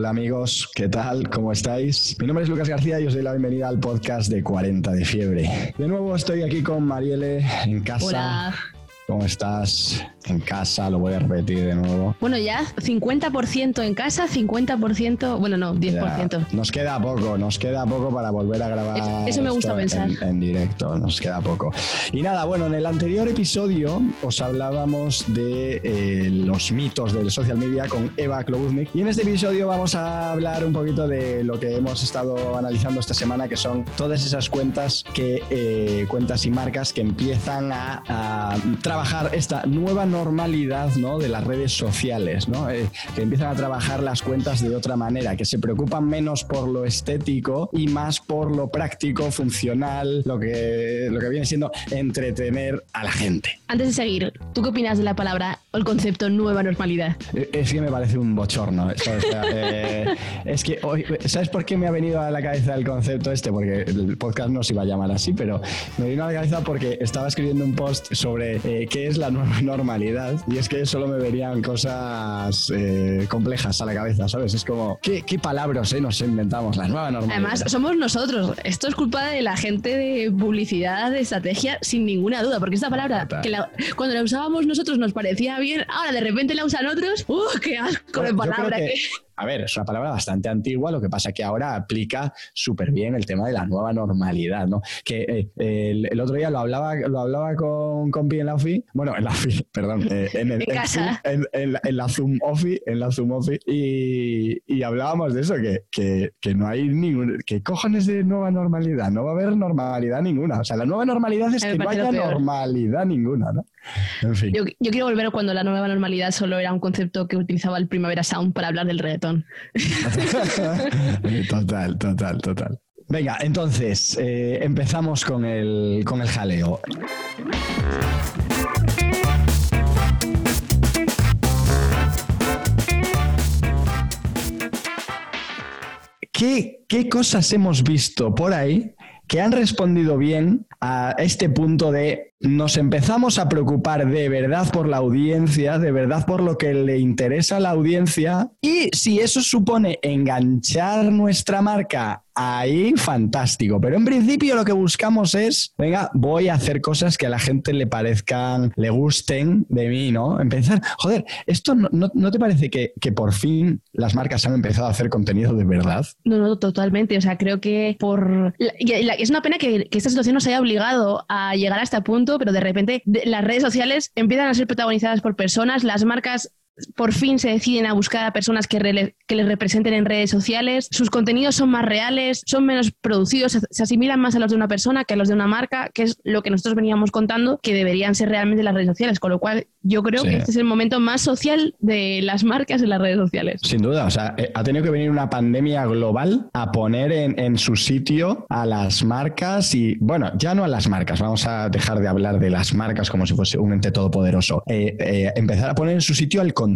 Hola amigos, ¿qué tal? ¿Cómo estáis? Mi nombre es Lucas García y os doy la bienvenida al podcast de 40 de fiebre. De nuevo estoy aquí con Mariele en casa. Hola. ¿Cómo estás? En casa, lo voy a repetir de nuevo. Bueno, ya 50% en casa, 50%, bueno, no, 10%. Ya, nos queda poco, nos queda poco para volver a grabar. Eso, eso me gusta pensar. En, en directo, nos queda poco. Y nada, bueno, en el anterior episodio os hablábamos de eh, los mitos del social media con Eva Klobuznik. Y en este episodio vamos a hablar un poquito de lo que hemos estado analizando esta semana, que son todas esas cuentas que eh, cuentas y marcas que empiezan a, a trabajar esta nueva normalidad ¿no? de las redes sociales, ¿no? Eh, que empiezan a trabajar las cuentas de otra manera, que se preocupan menos por lo estético y más por lo práctico, funcional, lo que, lo que viene siendo entretener a la gente. Antes de seguir, ¿tú qué opinas de la palabra o el concepto nueva normalidad? Eh, Es que me parece un bochorno. sea, eh, es que hoy, ¿sabes por qué me ha venido a la cabeza el concepto este? Porque el podcast no se iba a llamar así, pero me vino a la cabeza porque estaba escribiendo un post sobre eh, qué es la nueva normalidad y es que solo me verían cosas eh, complejas a la cabeza, ¿sabes? Es como, ¿qué, qué palabras eh, nos inventamos? La nueva normalidad. Además, somos nosotros. Esto es culpa de la gente de publicidad, de estrategia, sin ninguna duda, porque esta palabra, Total. que la- cuando la usábamos nosotros nos parecía bien, ahora de repente la usan otros. ¡Uh, qué asco de Yo creo palabra! que- que- A ver, es una palabra bastante antigua, lo que pasa que ahora aplica súper bien el tema de la nueva normalidad, ¿no? Que eh, el, el otro día lo hablaba, lo hablaba con, con Pi en la OFI, bueno, en la OFI, perdón, eh, en, el, En casa. Zoom, en, en la- en la Zoom OFI, en la Zoom OFI, y, y hablábamos de eso, que, que, que no hay ningún, que cojones de nueva normalidad, no va a haber normalidad ninguna, o sea, la nueva normalidad es que no haya peor. normalidad ninguna, ¿no? En fin. Yo, yo quiero volver cuando la nueva normalidad solo era un concepto que utilizaba el Primavera Sound para hablar del reggaetón. total, total, total. Venga, entonces eh, empezamos con el, con el jaleo. ¿Qué, ¿Qué cosas hemos visto por ahí que han respondido bien a este punto de nos empezamos a preocupar de verdad por la audiencia, de verdad por lo que le interesa a la audiencia y si eso supone enganchar nuestra marca ahí, fantástico. Pero en principio lo que buscamos es, venga, voy a hacer cosas que a la gente le parezcan, le gusten de mí, ¿no? Empezar, joder, ¿esto no, no- no te parece que, que por fin las marcas han empezado a hacer contenido de verdad? No, no, totalmente. O sea, creo que por. es una pena que, esta situación nos haya obligado a llegar a este punto, pero de repente las redes sociales empiezan a ser protagonizadas por personas, las marcas por fin se deciden a buscar a personas que, les representen en redes sociales, sus contenidos son más reales, son menos producidos, se, asimilan más a los de una persona que a los de una marca, que es lo que nosotros veníamos contando, que deberían ser realmente las redes sociales, con lo cual yo creo Sí. que este es el momento más social de las marcas en las redes sociales. Sin duda, o sea, eh, ha tenido que venir una pandemia global a poner en, en su sitio a las marcas y, bueno, ya no a las marcas, vamos a dejar de hablar de las marcas como si fuese un ente todopoderoso. Eh, eh, empezar a poner en su sitio el contenido,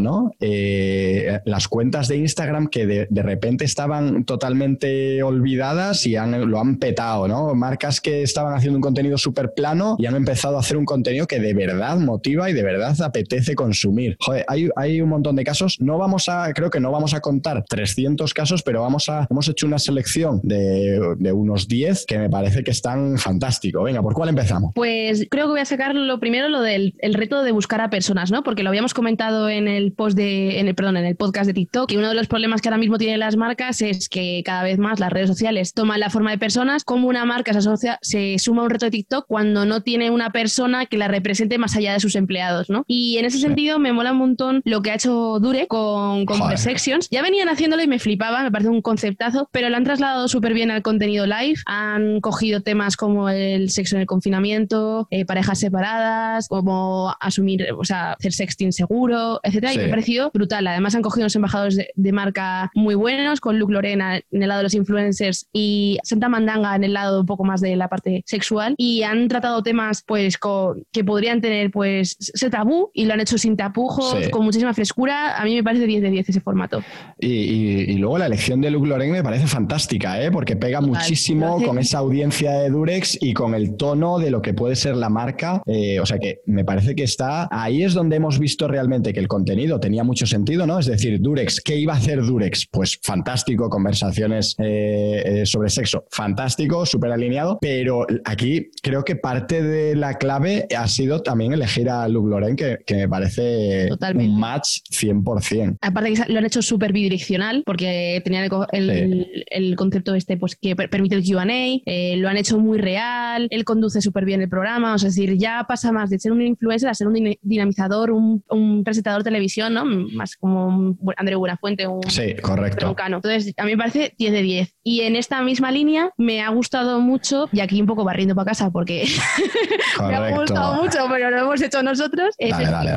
¿no? Eh, las cuentas de Instagram que de, de repente estaban totalmente olvidadas y han, lo han petado, ¿no? Marcas que estaban haciendo un contenido súper plano y han empezado a hacer un contenido que de verdad motiva y de verdad apetece consumir. Joder, hay, hay un montón de casos. No vamos a, creo que no vamos a contar 300 casos, pero vamos a, hemos hecho una selección de, de unos 10 que me parece que están fantásticos. Venga, ¿por cuál empezamos? Pues creo que voy a sacar lo primero lo del el reto de buscar a personas, ¿no? Porque lo habíamos comentado en el post de, en el, perdón, en el podcast de TikTok, que uno de los problemas que ahora mismo tienen las marcas es que cada vez más las redes sociales toman la forma de personas, como una marca se asocia, se suma a un reto de TikTok cuando no tiene una persona que la represente más allá de sus empleados, ¿no? Y en ese sentido me mola un montón lo que ha hecho Dure con, con. Sections. Ya venían haciéndolo y me flipaba, me parece un conceptazo, pero lo han trasladado súper bien al contenido live. Han cogido temas como el sexo en el confinamiento, eh, parejas separadas, como asumir, o sea, hacer sexting seguro, etcétera. Sí. Y me ha parecido brutal. Además, han cogido unos embajadores de, de marca muy buenos, con Luke Lorena en el lado de los influencers y Santa Mandanga en el lado un poco más de la parte sexual. Y han tratado temas, pues, que podrían tener, pues, ser tabú y lo han hecho sin tapujos, Sí. con muchísima frescura. A mí me parece 10 de 10 ese formato. Y, y- y luego la elección de Luke Loren me parece fantástica, ¿eh? porque pega Total. muchísimo con esa audiencia de Durex y con el tono de lo que puede ser la marca. Eh, o sea que me parece que está ahí es donde hemos visto realmente que el contenido tenía mucho sentido, ¿no? Es decir, Durex, ¿qué iba a hacer Durex? Pues fantástico, conversaciones eh, eh, sobre sexo, fantástico, súper alineado, pero aquí creo que parte de la clave ha sido también elegir a Luke Loren, que, me parece un match 100%. Aparte que lo han hecho súper bidireccional, porque tenían el, concepto este pues, que permite el QA, eh, lo han hecho muy real, él conduce súper bien el programa, es decir, ya pasa más de ser un influencer a ser un dinamizador, un, presentador de televisión, ¿no? Más como André Buenafuente, un... Sí, correcto. Entonces, a mí me parece 10 de 10. Y en esta misma línea me ha gustado mucho, y aquí un poco barriendo para casa porque me ha gustado mucho, pero lo hemos hecho nosotros, es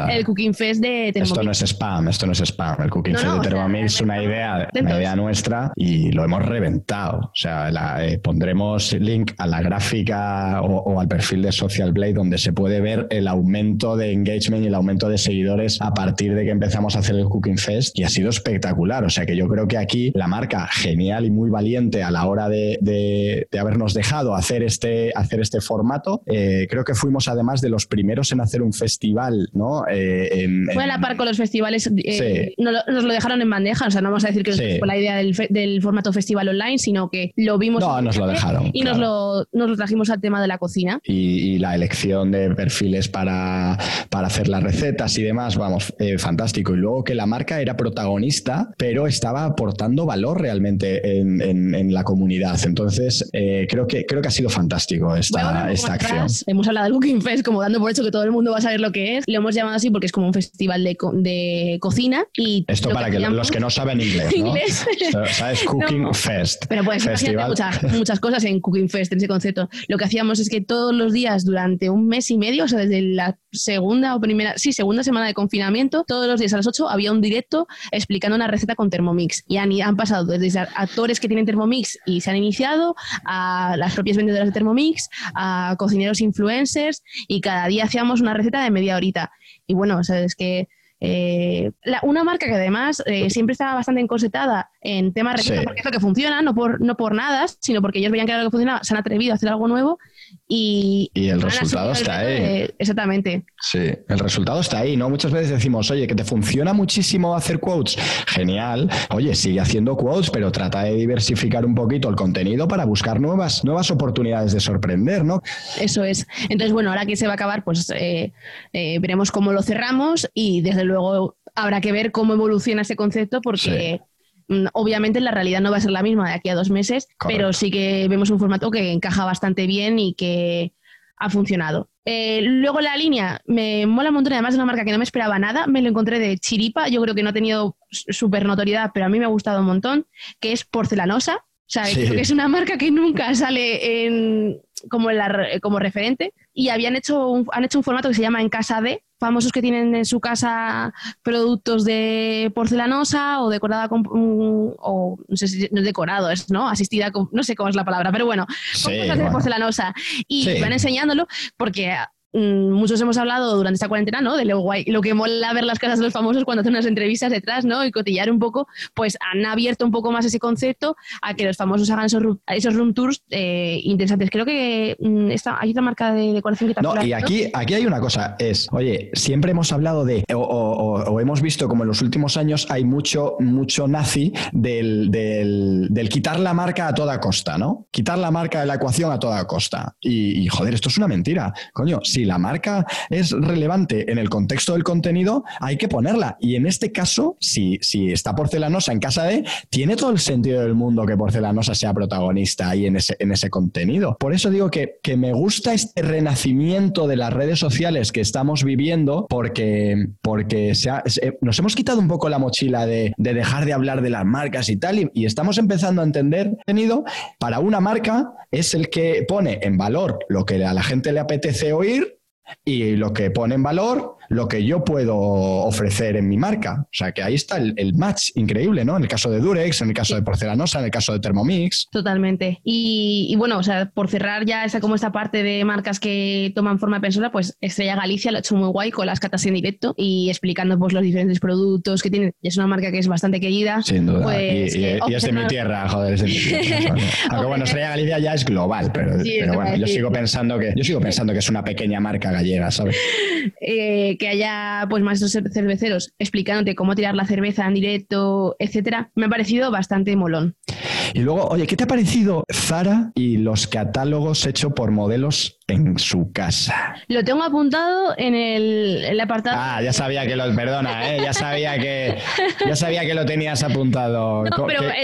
el, Cooking Fest de Thermomix. Esto no es spam, esto no es spam. El Cooking Fest de Thermomix es una idea, una idea nuestra y lo hemos reventado. O sea, eh, pondremos link a la gráfica o, al perfil de Social Blade donde se puede ver el aumento de engagement y el aumento de seguidores a partir de que empezamos a hacer el Cooking Fest y ha sido espectacular. O sea que yo creo que aquí la marca genial y muy valiente a la hora de, habernos dejado hacer este, hacer este formato. Eh, creo que fuimos además de los primeros en hacer un festival, ¿no? Eh, fue a la par con los festivales, eh, nos, lo, dejaron en bandeja, o sea, no vamos a decir que fue la idea del, formato festival online, sino que lo vimos. No, nos lo dejaron. Y nos, lo, nos, lo, trajimos al tema de la cocina. Y, la elección de perfiles para, para, hacer las recetas y demás, vamos, fantástico. Y luego que la marca era protagonista, pero estaba aportando valor realmente en, en, la comunidad. Entonces, creo, que, creo que ha sido fantástico esta, esta acción. Hemos hablado del Cooking Fest como dando por hecho que todo el mundo va a saber lo que es. Lo hemos llamado así porque es como un festival de, de cocina. y Esto para que, los que no saben inglés, ¿no? ¿Sabes? Cooking Fest. Pero puedes festival. Muchas, muchas cosas en Cooking Fest, en ese concepto. Lo que hacíamos es que todos los días durante un mes y medio, o sea, desde la segunda o primera, sí, segunda semana de confinamiento, todos los días a las 8 había un directo explicando una receta con Thermomix. Y han, han pasado desde actores que tienen Thermomix y se han iniciado a las propias vendedoras de Thermomix, a cocineros influencers y cada día hacíamos una receta de media horita. Y bueno, o sea, es que eh, una marca que además eh, siempre estaba bastante encosetada en temas recetas porque es lo que funciona, no por, no por nada, sino porque ellos veían que era lo que funcionaba, se han atrevido a hacer algo nuevo y, el resultado está ahí. exactamente. Sí, el resultado está ahí, ¿no? Muchas veces decimos, oye, que te funciona muchísimo hacer quotes. Genial. Oye, sigue haciendo quotes, pero trata de diversificar un poquito el contenido para buscar nuevas, nuevas oportunidades de sorprender, ¿no? Eso es. Entonces, bueno, ahora que se va a acabar, pues eh, eh, veremos cómo lo cerramos y desde luego habrá que ver cómo evoluciona ese concepto porque... obviamente la realidad no va a ser la misma de aquí a dos meses, pero sí que vemos un formato que encaja bastante bien y que ha funcionado. Eh, luego la línea me mola un montón, además de una marca que no me esperaba nada, me lo encontré de Chiripa, yo creo que no ha tenido súper notoriedad, pero a mí me ha gustado un montón, que es Porcelanosa. O sea, creo que es una marca que nunca sale en, como, como referente y habían hecho han hecho un formato que se llama En Casa de, famosos que tienen en su casa productos de porcelanosa o decorada con, o no sé si no decorado es, ¿no? Asistida con, no sé cómo es la palabra, pero bueno, cosas de porcelanosa. Y van enseñándolo porque muchos hemos hablado durante esta cuarentena, ¿no? De lo guay, lo que mola ver las casas de los famosos cuando hacen unas entrevistas detrás, ¿no? Y cotillar un poco, pues han abierto un poco más ese concepto a que los famosos hagan esos, esos room tours eh, interesantes. Creo que mm, hay otra marca de decoración que No, y aquí, aquí hay una cosa, es, oye, siempre hemos hablado de, o, hemos visto como en los últimos años hay mucho, mucho nazi del, del, quitar la marca a toda costa, ¿no? Quitar la marca de la ecuación a toda costa. Y, y joder, esto es una mentira. Coño, si la marca es relevante en el contexto del contenido, hay que ponerla. Y en este caso, si, si está porcelanosa en casa de, tiene todo el sentido del mundo que porcelanosa sea protagonista ahí en ese, en ese contenido. Por eso digo que, que me gusta este renacimiento de las redes sociales que estamos viviendo porque, porque nos hemos quitado un poco la mochila de, dejar de hablar de las marcas y tal y, y estamos empezando a entender contenido para una marca es el que pone en valor lo que a la gente le apetece oír y lo que pone en valor lo que yo puedo ofrecer en mi marca. O sea, que ahí está el, match increíble, ¿no? En el caso de Durex, en el caso de Porcelanosa, en el caso de Thermomix. Totalmente. Y, bueno, o sea, por cerrar ya esa, como esta parte de marcas que toman forma de persona, pues Estrella Galicia lo ha hecho muy guay con las catas en directo y explicando pues los diferentes productos que tiene. Es una marca que es bastante querida. Sin duda. Pues, y, es de mi tierra, joder, es de mi tierra. Aunque bueno, Estrella Galicia ya es global, pero, bueno, yo sigo pensando que yo sigo pensando que es una pequeña marca gallega, ¿sabes? Eh, que haya pues maestros cerveceros explicándote cómo tirar la cerveza en directo, etcétera, me ha parecido bastante molón. Y luego, oye, ¿qué te ha parecido Zara y los catálogos hechos por modelos en su casa? Lo tengo apuntado en el, apartado. Ah, ya sabía que lo, perdona, ¿eh? ya sabía que ya sabía que lo tenías apuntado.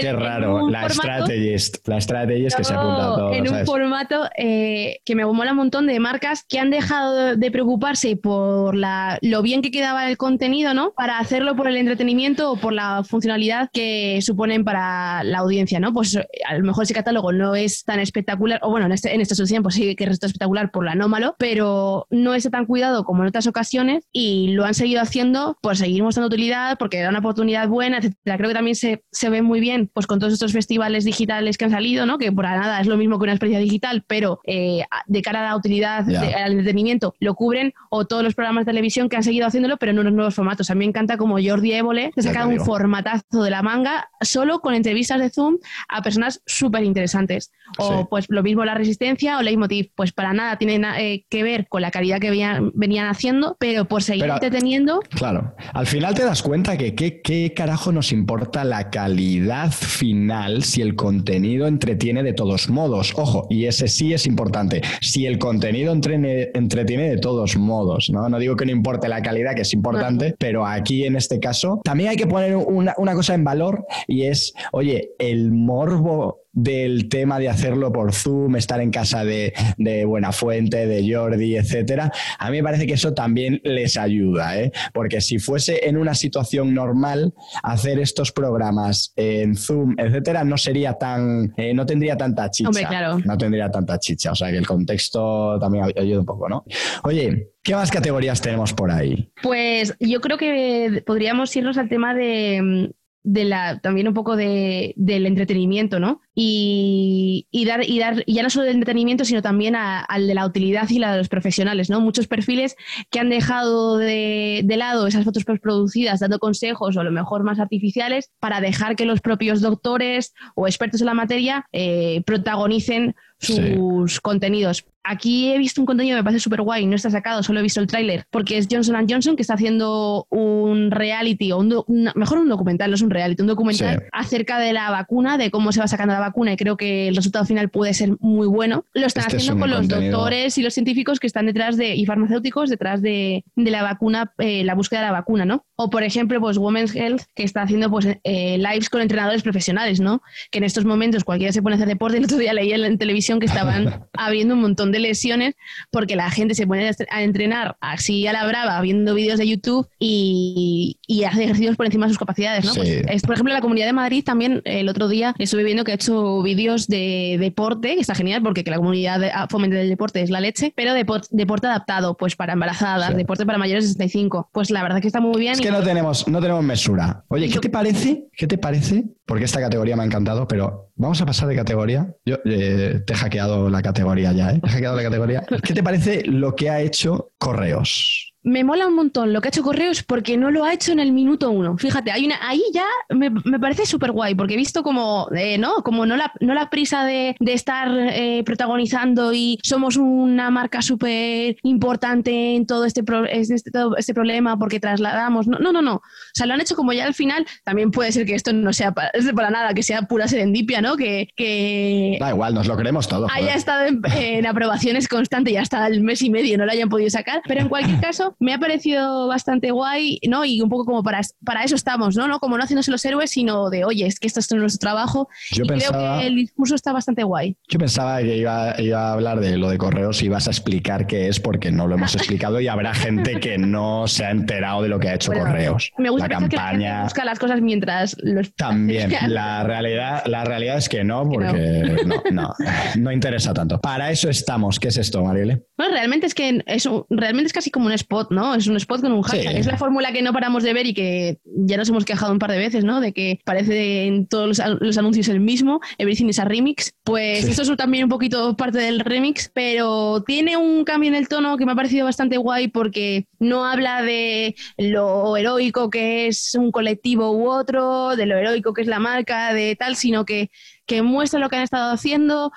qué, raro. La strategist, la strategist que se ha apuntado todo. En un formato eh, que me mola un montón de marcas que han dejado de preocuparse por la, lo bien que quedaba el contenido, ¿no? Para hacerlo por el entretenimiento o por la funcionalidad que suponen para la audiencia, ¿no? Pues a lo mejor ese catálogo no es tan espectacular, o bueno, en, este, en estos tiempos sí que resulta espectacular por lo anómalo, pero no es tan cuidado como en otras ocasiones y lo han seguido haciendo por seguir mostrando utilidad, porque da una oportunidad buena, etcétera. Creo que también se, se ve muy bien pues con todos estos festivales digitales que han salido, ¿no? Que por nada es lo mismo que una experiencia digital, pero eh, de cara a la utilidad, al entretenimiento, lo cubren, o todos los programas de televisión que han seguido haciéndolo, pero en unos nuevos formatos. A mí me encanta como Jordi Évole ha sacado un formatazo de la manga solo con entrevistas de Zoom a personas súper interesantes. O pues lo mismo La Resistencia o Leitmotiv, pues para nada tienen eh, que ver con la calidad que venían, haciendo, pero por seguir entreteniendo. Claro, al final te das cuenta que qué carajo nos importa la calidad final si el contenido entretiene de todos modos. Ojo, y ese sí es importante. Si el contenido entretiene de todos modos, ¿no? No digo que no importe la calidad, que es importante, pero aquí en este caso también hay que poner una, una cosa en valor y es, oye, el morbo del tema de hacerlo por Zoom, estar en casa de, de Buenafuente, de Jordi, etcétera, a mí me parece que eso también les ayuda, ¿eh? porque si fuese en una situación normal, hacer estos programas en Zoom, etcétera, no sería tan, eh, no tendría tanta chicha. claro. No tendría tanta chicha, o sea que el contexto también ayuda un poco, ¿no? Oye, ¿qué más categorías tenemos por ahí? Pues yo creo que podríamos irnos al tema de de la, también un poco de, del entretenimiento, ¿no? Y, y, dar, y dar, ya no solo del entretenimiento, sino también al de la utilidad y la de los profesionales, ¿no? Muchos perfiles que han dejado de, de, lado esas fotos producidas dando consejos o a lo mejor más artificiales para dejar que los propios doctores o expertos en la materia eh, protagonicen sus contenidos. Aquí he visto un contenido que me parece súper guay, no está sacado, solo he visto el tráiler, porque es Johnson Johnson que está haciendo un reality, o un mejor un documental, no es un reality, un documental acerca de la vacuna, de cómo se va sacando la vacuna, y creo que el resultado final puede ser muy bueno. Lo están este haciendo con los doctores y los científicos que están detrás de, y farmacéuticos detrás de, de la vacuna, eh, la búsqueda de la vacuna, ¿no? O por ejemplo, pues Women's Health, que está haciendo pues eh, lives con entrenadores profesionales, ¿no? Que en estos momentos cualquiera se pone a hacer deporte, el otro día leí en televisión que estaban habiendo un montón de lesiones porque la gente se pone a entrenar así a la brava, viendo vídeos de YouTube y, hace ejercicios por encima de sus capacidades, ¿no? Pues es, por ejemplo, la Comunidad de Madrid también el otro día estuve viendo que ha hecho vídeos de deporte, que está genial porque que la comunidad de, ah, fomente del deporte es la leche, pero deporte adaptado, pues para embarazadas, deporte para mayores de 65. Pues la verdad que está muy bien. Es que no tenemos, no tenemos mesura. Oye, ¿qué te parece? ¿Qué te parece? Porque esta categoría me ha encantado, pero vamos a pasar de categoría. Yo eh, te he hackeado la categoría ya, ¿eh? Te he hackeado la categoría. ¿Qué te parece lo que ha hecho Correos? Me mola un montón lo que ha hecho Correos porque no lo ha hecho en el minuto uno. Fíjate, hay una, ahí ya me, parece súper guay porque he visto como, eh, ¿no? Como no la, no la prisa de, estar eh, protagonizando y somos una marca súper importante en todo este, este, todo este problema porque trasladamos. No, no, no, no. O sea, lo han hecho como ya al final. También puede ser que esto no sea para, para nada, que sea pura serendipia, ¿no? Que, que da igual, nos lo creemos todo. Haya estado en, en aprobaciones constantes y hasta el mes y medio no lo hayan podido sacar. Pero en cualquier caso, me ha parecido bastante guay, ¿no? Y un poco como para, para eso estamos, ¿no? ¿no? Como no haciéndose los héroes, sino de, oye, es que esto es nuestro trabajo. Yo y creo que el discurso está bastante guay. Yo pensaba que iba, iba, a hablar de lo de correos y vas a explicar qué es, porque no lo hemos explicado y habrá gente que no se ha enterado de lo que ha hecho correos. Me gusta la campaña. Que busca las cosas mientras los. También. la realidad, la realidad es que no, porque no. no, no, interesa tanto. Para eso estamos. ¿Qué es esto, Marielle? Bueno, realmente es que es, realmente es casi como un spot, ¿no? Es un spot con un hashtag. Es la fórmula que no paramos de ver y que ya nos hemos quejado un par de veces, ¿no? De que parece en todos los, anuncios el mismo, Everything is a remix. Pues esto es también un poquito parte del remix, pero tiene un cambio en el tono que me ha parecido bastante guay porque no habla de lo heroico que es un colectivo u otro, de lo heroico que es la marca, de tal, sino que, que muestra lo que han estado haciendo,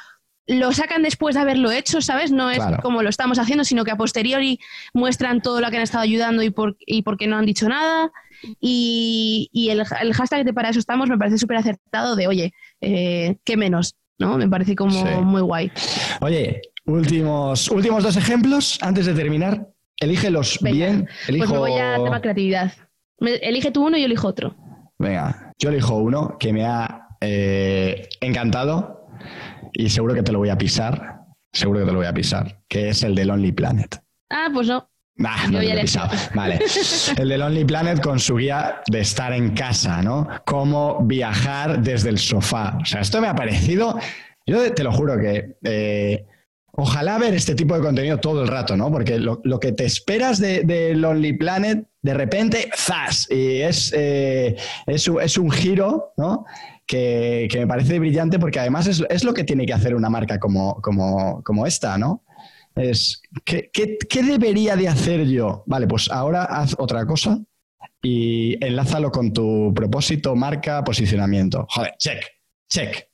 lo sacan después de haberlo hecho, ¿sabes? No es como lo estamos haciendo, sino que a posteriori muestran todo lo que han estado ayudando y por, y por qué no han dicho nada. Y, el, hashtag de para eso estamos me parece súper acertado de, oye, eh, qué menos, ¿no? Me parece como muy guay. Oye, últimos, últimos dos ejemplos antes de terminar. Elígelos bien. Elijo... Pues me voy a tema creatividad. Elige tú uno y yo elijo otro. Venga, yo elijo uno que me ha eh, encantado y seguro que te lo voy a pisar. Seguro que te lo voy a pisar. Que es el de Lonely Planet. Ah, pues no. Nah, no lo he pisado. Vale. El de Lonely Planet con su guía de estar en casa, ¿no? Cómo viajar desde el sofá. O sea, esto me ha parecido. Yo te lo juro que. Eh, ojalá ver este tipo de contenido todo el rato, ¿no? Porque lo, que te esperas de, Lonely Planet, de repente, ¡zas! Y es, eh, es, un giro, ¿no? Que, me parece brillante porque además es, lo que tiene que hacer una marca como, como, como esta, ¿no? Es, ¿qué, qué, debería de hacer yo? Vale, pues ahora haz otra cosa y enlázalo con tu propósito, marca, posicionamiento. Joder, check, check.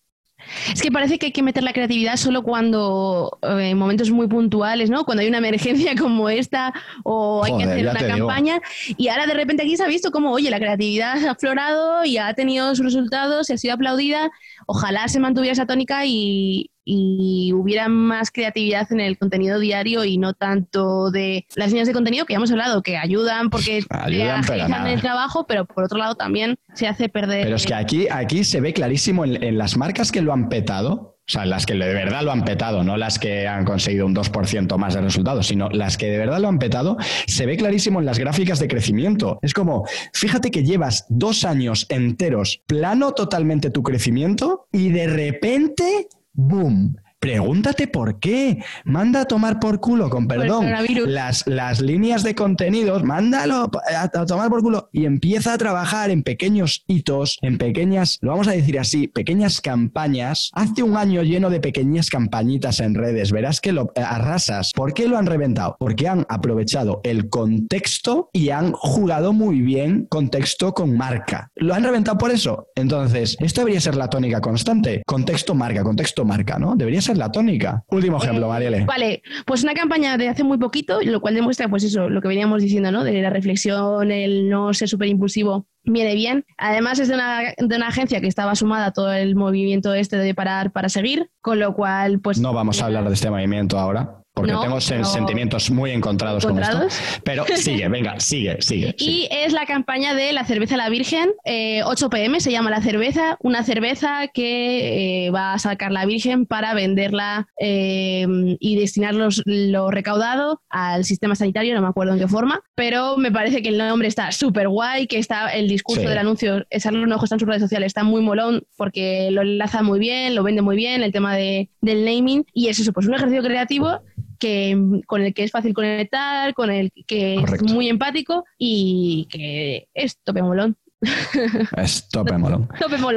Es que parece que hay que meter la creatividad solo cuando, eh, en momentos muy puntuales, ¿no? Cuando hay una emergencia como esta o hay que hacer una campaña. Y ahora de repente aquí se ha visto como, oye, la creatividad ha aflorado y ha tenido sus resultados, y ha sido aplaudida. Ojalá se mantuviera esa tónica y, y hubiera más creatividad en el contenido diario y no tanto de las líneas de contenido que ya hemos hablado, que ayudan porque ayudan, el trabajo, pero por otro lado también se hace perder. Pero es que aquí, aquí se ve clarísimo en, las marcas que lo han petado, o sea, las que de verdad lo han petado, no las que han conseguido un 2% más de resultados, sino las que de verdad lo han petado, se ve clarísimo en las gráficas de crecimiento. Es como, fíjate que llevas dos años enteros plano totalmente tu crecimiento y de repente boom, Pregúntate por qué. Manda a tomar por culo, con perdón, las, las líneas de contenidos, mándalo a, tomar por culo y empieza a trabajar en pequeños hitos, en pequeñas, lo vamos a decir así, pequeñas campañas. Hace un año lleno de pequeñas campañitas en redes, verás que lo arrasas. ¿Por qué lo han reventado? Porque han aprovechado el contexto y han jugado muy bien contexto con marca. Lo han reventado por eso. Entonces, esto debería ser la tónica constante. Contexto marca, contexto marca, ¿no? Debería ser la tónica. Último ejemplo, eh, Marielle. Vale, pues una campaña de hace muy poquito, lo cual demuestra, pues eso, lo que veníamos diciendo, ¿no? De la reflexión, el no ser súper impulsivo, viene bien. Además es de una, de una, agencia que estaba sumada a todo el movimiento este de parar para seguir, con lo cual, pues... No vamos a hablar de este movimiento ahora porque tengo sentimientos muy encontrados, con esto. Pero sigue, venga, sigue, sigue. Y es la campaña de la cerveza La Virgen, 8 eh, pm se llama la cerveza, una cerveza que eh, va a sacar la Virgen para venderla eh, y destinar lo recaudado al sistema sanitario, no me acuerdo en qué forma, pero me parece que el nombre está súper guay, que está el discurso del anuncio, echarle un ojo está en sus redes sociales, está muy molón porque lo enlaza muy bien, lo vende muy bien, el tema de, del naming, y es eso, pues un ejercicio creativo que, con el que es fácil conectar, con el que es muy empático y que es tope molón. Es tope molón.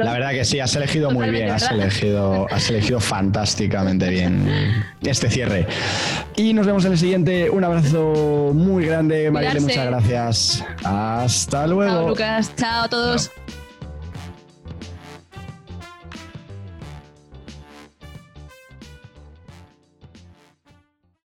La verdad que sí, has elegido muy bien, has elegido, has elegido fantásticamente bien este cierre. Y nos vemos en el siguiente. Un abrazo muy grande, Marielle, muchas gracias. Hasta luego. Chao, Lucas. Chao a todos.